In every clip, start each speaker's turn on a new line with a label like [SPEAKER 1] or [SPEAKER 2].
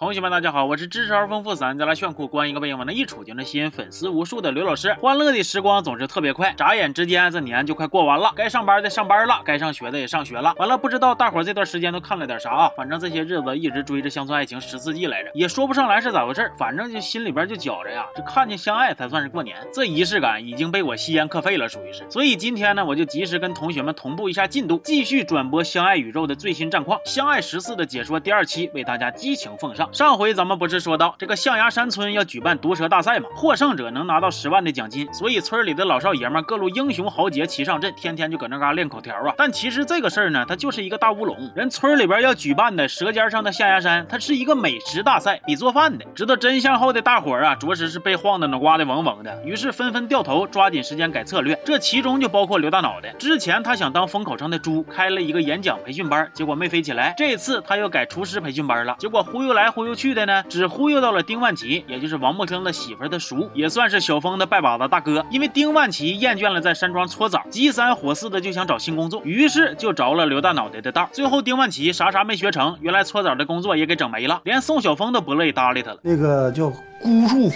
[SPEAKER 1] 同学们，大家好，我是知识而丰富、散再来炫酷、关一个背影往那一杵就能吸引粉丝无数的刘老师。欢乐的时光总是特别快，眨眼之间这年就快过完了。该上班的上班了，该上学的也上学了。完了，不知道大伙这段时间都看了点啥啊？反正这些日子一直追着乡村爱情十四季来着，也说不上来是咋回事，反正就心里边就觉着呀，这看见相爱才算是过年。这仪式感已经被我吸烟课废了，属于是。所以今天呢，我就及时跟同学们同步一下进度，继续转播相爱宇宙的最新战况。相爱十四的解说第二期为大家激情奉上。上回咱们不是说到这个象牙山村要举办毒蛇大赛吗？获胜者能拿到十万的奖金，所以村里的老少爷们各路英雄豪杰齐上阵，天天就搁那嘎练口条啊。但其实这个事儿呢，它就是一个大乌龙。人村里边要举办的舌尖上的象牙山，它是一个美食大赛，比做饭的。知道真相后的大伙儿啊，着实是被晃的脑瓜子嗡嗡的，于是纷纷掉头，抓紧时间改策略。这其中就包括刘大脑袋。之前他想当风口上的猪，开了一个演讲培训班，结果没飞起来。这次他又改厨师培训班了，结果忽悠来忽悠去的呢。只忽悠到了丁万奇，也就是王木生的媳妇的叔，也算是小峰的拜把子大哥。因为丁万奇厌倦了在山庄搓澡，急三火四的就想找新工作，于是就着了刘大脑袋的道。最后丁万奇啥啥没学成，原来搓澡的工作也给整没了，连宋小峰都不乐意搭理他了。
[SPEAKER 2] 那个叫孤树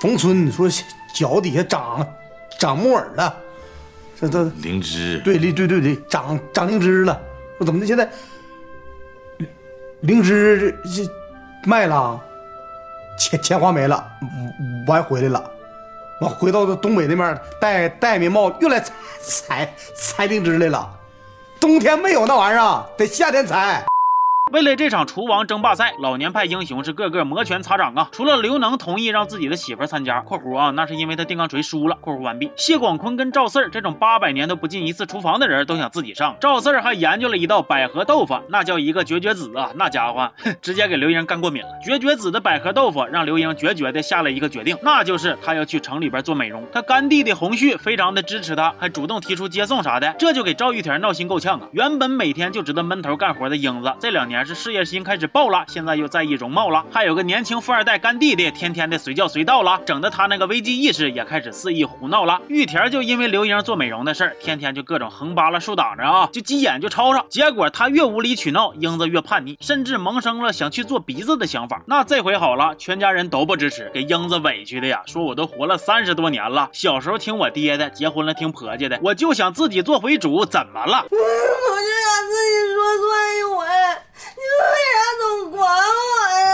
[SPEAKER 2] 逢春，说脚底下长长木耳了，这这
[SPEAKER 3] 灵芝，
[SPEAKER 2] 对对对对对，长长灵芝了。我怎么的现在灵芝这？卖了，钱钱花没了，完回来了，我回到东北那边戴戴棉帽，又来采采采灵芝来了。冬天没有那玩意儿，得夏天采。
[SPEAKER 1] 为了这场厨王争霸赛，老年派英雄是个个摩拳擦掌啊！除了刘能同意让自己的媳妇参加（括弧啊，那是因为他定钢锤输了）（括弧完毕），谢广坤跟赵四儿这种八百年都不进一次厨房的人都想自己上。赵四儿还研究了一道百合豆腐，那叫一个绝绝子啊！那家伙，直接给刘英干过敏了。绝绝子的百合豆腐让刘英决绝的下了一个决定，那就是他要去城里边做美容。他干弟弟洪旭非常的支持他，还主动提出接送啥的，这就给赵玉田闹心够呛啊！原本每天就知道闷头干活的英子，这两年。是事业心开始爆了，现在又在意容貌了。还有个年轻富二代干弟弟，天天的随叫随到了，整的他那个危机意识也开始肆意胡闹了。玉田就因为刘英做美容的事儿，天天就各种横扒拉竖挡着啊，就急眼就吵吵。结果他越无理取闹，英子越叛逆，甚至萌生了想去做鼻子的想法。那这回好了，全家人都不支持，给英子委屈的呀，说我都活了三十多年了，小时候听我爹的，结婚了听婆家的，我就想自己做回主，怎么了？
[SPEAKER 4] 自己说算一回。你们为啥总管我呀？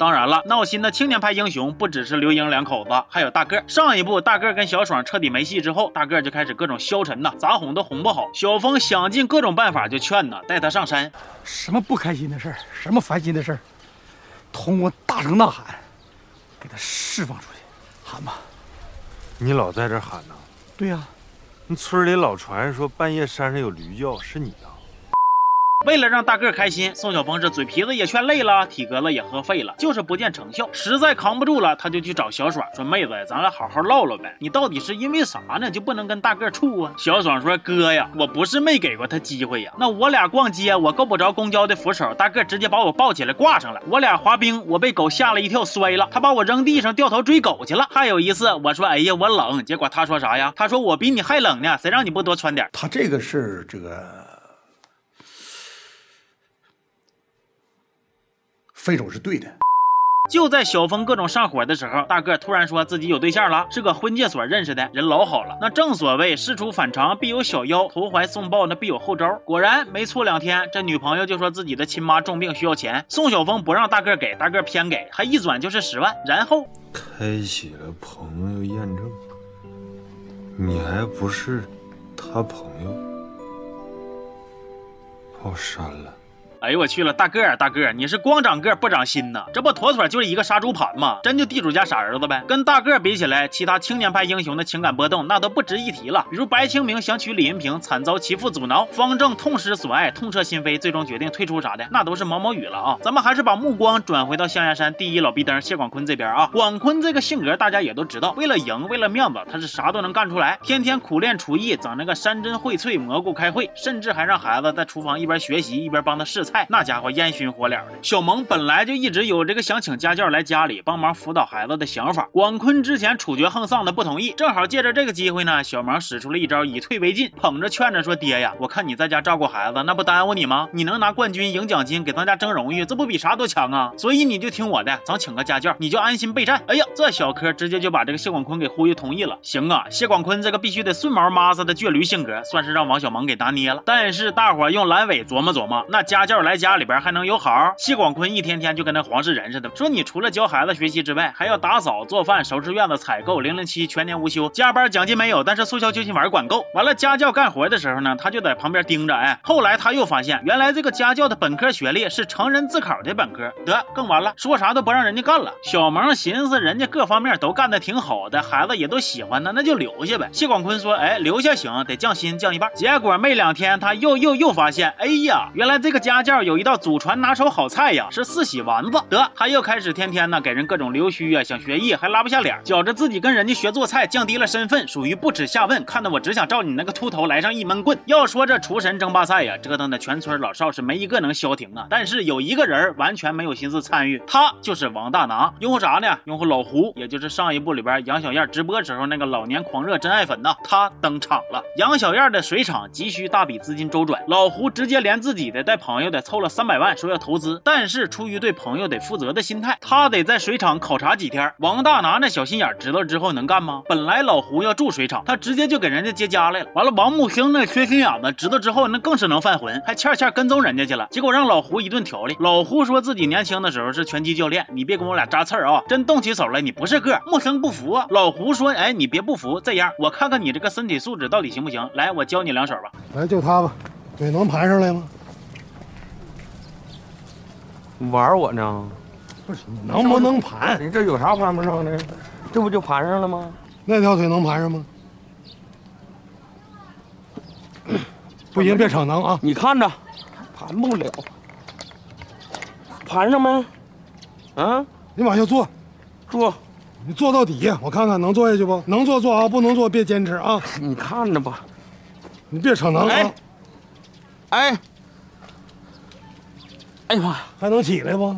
[SPEAKER 1] 当然了，闹心的青年派英雄不只是刘英两口子，还有大个。上一部大个跟小爽彻底没戏之后，大个就开始各种消沉呐，咋哄都哄不好。小峰想尽各种办法就劝呐，带他上山。
[SPEAKER 2] 什么不开心的事儿，什么烦心的事儿，通过大声呐喊，给他释放出去。喊吧，
[SPEAKER 3] 你老在这喊呢？
[SPEAKER 2] 对呀。
[SPEAKER 3] 那村里老传说半夜山上有驴叫，是你啊？
[SPEAKER 1] 为了让大个开心，宋小峰这嘴皮子也劝累了，体格子也喝废了，就是不见成效。实在扛不住了，他就去找小爽说：“妹子，咱俩好好唠唠呗。你到底是因为啥呢？就不能跟大个处啊？”小爽说：“哥呀，我不是没给过他机会呀。那我俩逛街，我够不着公交的扶手，大个直接把我抱起来挂上了。我俩滑冰，我被狗吓了一跳摔了，他把我扔地上，掉头追狗去了。还有一次，我说：哎呀，我冷，结果他说啥呀？他说我比你还冷呢，谁让你不多穿点？
[SPEAKER 2] 他这个是这个。”分手是对的。
[SPEAKER 1] 就在小峰各种上火的时候，大个突然说自己有对象了，是个婚介所认识的人，老好了。那正所谓事出反常必有小妖，投怀送抱那必有后招。果然没错两天，这女朋友就说自己的亲妈重病需要钱，宋小峰不让大个给，大个偏给，还一转就是十万。然后
[SPEAKER 3] 开启了朋友验证，你还不是他朋友，把我删了。
[SPEAKER 1] 哎呦我去了，大个儿大个儿，你是光长个不长心呐？这不妥妥就是一个杀猪盘吗？真就地主家傻儿子呗。跟大个儿比起来，其他青年派英雄的情感波动那都不值一提了。比如白清明想娶李银平，惨遭其父阻挠；方正痛失所爱，痛彻心扉，最终决定退出啥的，那都是毛毛雨了啊。咱们还是把目光转回到象牙山第一老逼灯谢广坤这边啊。广坤这个性格大家也都知道，为了赢，为了面子，他是啥都能干出来。天天苦练厨艺，整那个山珍荟萃蘑菇开会，甚至还让孩子在厨房一边学习一边帮他试。菜，那家伙烟熏火燎的。小萌本来就一直有这个想请家教来家里帮忙辅导孩子的想法，广坤之前处决横丧的不同意，正好借着这个机会呢，小萌使出了一招以退为进，捧着劝着说：“爹呀，我看你在家照顾孩子，那不耽误你吗？你能拿冠军赢奖金，给咱家争荣誉，这不比啥都强啊？所以你就听我的，咱请个家教，你就安心备战。”哎呀，这小柯直接就把这个谢广坤给忽悠同意了。行啊，谢广坤这个必须得顺毛妈子的倔驴性格，算是让王小萌给拿捏了。但是大伙用阑尾琢磨琢磨，那家教来家里边还能有好？谢广坤一天天就跟那黄世仁似的，说你除了教孩子学习之外，还要打扫、做饭、收拾院子、采购，零零七全年无休，加班奖金没有，但是促销救心丸管够。完了，家教干活的时候呢，他就在旁边盯着。哎，后来他又发现，原来这个家教的本科学历是成人自考的本科，得更完了，说啥都不让人家干了。小萌寻思，人家各方面都干得挺好的，孩子也都喜欢他，那就留下呗。谢广坤说，哎，留下行，得降薪降一半。结果没两天，他又又又发现，哎呀，原来这个家教有一道祖传拿手好菜呀，是四喜丸子。得，他又开始天天呢给人各种溜须啊，想学艺还拉不下脸，觉着自己跟人家学做菜降低了身份，属于不耻下问。看得我只想照你那个秃头来上一闷棍。要说这厨神争霸赛呀，折腾的全村老少是没一个能消停啊。但是有一个人完全没有心思参与，他就是王大拿。拥护啥呢？拥护老胡，也就是上一部里边杨小燕直播时候那个老年狂热真爱粉呐。他登场了。杨小燕的水厂急需大笔资金周转，老胡直接连自己的带朋友的凑了三百万，说要投资。但是出于对朋友得负责的心态，他得在水厂考察几天。王大拿那小心眼知道之后能干吗？本来老胡要住水厂，他直接就给人家接家来了。完了，王木星那缺心眼子知道之后，那更是能犯浑，还欠欠跟踪人家去了。结果让老胡一顿调理。老胡说自己年轻的时候是拳击教练，你别跟我俩扎刺儿啊！真动起手来，你不是个。木星不服啊。老胡说，哎，你别不服，这样我看看你这个身体素质到底行不行。来，我教你两手吧。
[SPEAKER 5] 来，就他吧，腿能盘上来吗？
[SPEAKER 6] 玩我呢？
[SPEAKER 5] 不是，能不能盘？
[SPEAKER 6] 你这有啥盘不上的？这不就盘上了吗？
[SPEAKER 5] 那条腿能盘上吗？不行，别逞能啊！
[SPEAKER 6] 你看着，盘不了，盘上没？啊，
[SPEAKER 5] 你往下坐，
[SPEAKER 6] 坐，
[SPEAKER 5] 你坐到底下，我看看能坐下去不？能坐坐啊，不能坐别坚持啊！
[SPEAKER 6] 你看着吧。
[SPEAKER 5] 你别逞能啊！
[SPEAKER 6] 哎，哎，哎呀妈呀，
[SPEAKER 5] 还能起来不？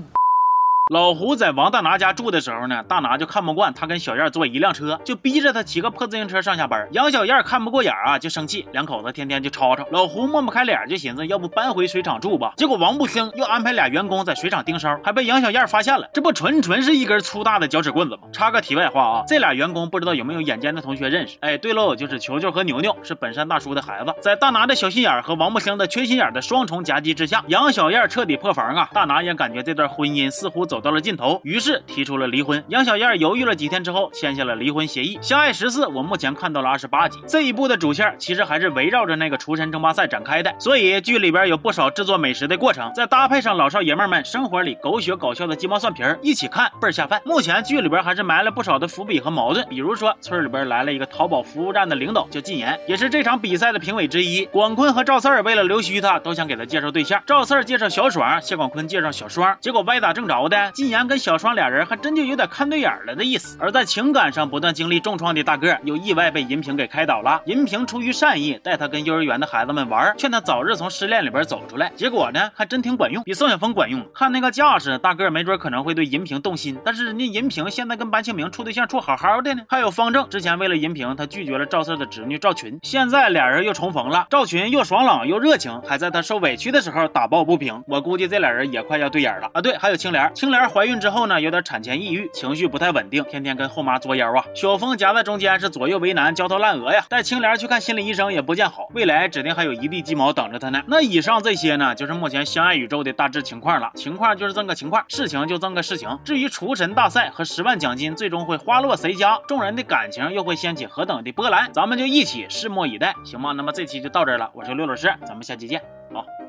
[SPEAKER 1] 老胡在王大拿家住的时候呢，大拿就看不惯他跟小燕坐一辆车，就逼着他骑个破自行车上下班。杨小燕看不过眼啊，就生气，两口子天天就吵吵。老胡抹不开脸，就寻思要不搬回水厂住吧。结果王不兴又安排俩员工在水厂盯梢，还被杨小燕发现了，这不纯纯是一根粗大的脚趾棍子吗？插个题外话啊，这俩员工不知道有没有眼尖的同学认识？哎，对喽，就是球球和牛牛，是本山大叔的孩子。在大拿的小心眼和王不兴的缺心眼的双重夹击之下，杨小燕彻底破防啊！大拿也感觉这段婚姻似乎走到了尽头，于是提出了离婚。杨小燕犹豫了几天之后，签下了离婚协议。相爱十四，我目前看到了二十八集。这一部的主线其实还是围绕着那个厨神争霸赛展开的，所以剧里边有不少制作美食的过程，再搭配上老少爷们们生活里狗血搞笑的鸡毛蒜皮儿，一起看倍儿下饭。目前剧里边还是埋了不少的伏笔和矛盾，比如说村里边来了一个淘宝服务站的领导叫禁言，也是这场比赛的评委之一。广坤和赵四儿为了留须他，都想给他介绍对象。赵四儿介绍小爽，谢广坤介绍小双，结果歪打正着的，禁言跟小双俩人还真就有点看对眼了的意思。而在情感上不断经历重创的大个，又意外被银萍给开导了。银萍出于善意，带他跟幼儿园的孩子们玩，劝他早日从失恋里边走出来。结果呢，还真挺管用，比宋晓峰管用。看那个架势，大个没准可能会对银萍动心。但是人家银萍现在跟白清明处对象处好好的呢。还有方正，之前为了银萍，他拒绝了赵四的侄女赵群，现在俩人又重逢了。赵群又爽朗又热情，还在他受委屈的时候打抱不平。我估计这俩人也快要对眼了啊！对，还有青莲，青莲怀孕之后呢，有点产前抑郁，情绪不太稳定，天天跟后妈作妖啊。小峰夹在中间是左右为难，焦头烂额呀。带青莲去看心理医生也不见好，未来指定还有一地鸡毛等着他呢。那以上这些呢，就是目前相爱宇宙的大致情况了。情况就是这么个情况，事情就这么个事情。至于厨神大赛和十万奖金最终会花落谁家，众人的感情又会掀起何等的波澜，咱们就一起拭目以待，行吗？那么这期就到这儿了，我是刘老师，咱们下期见，好。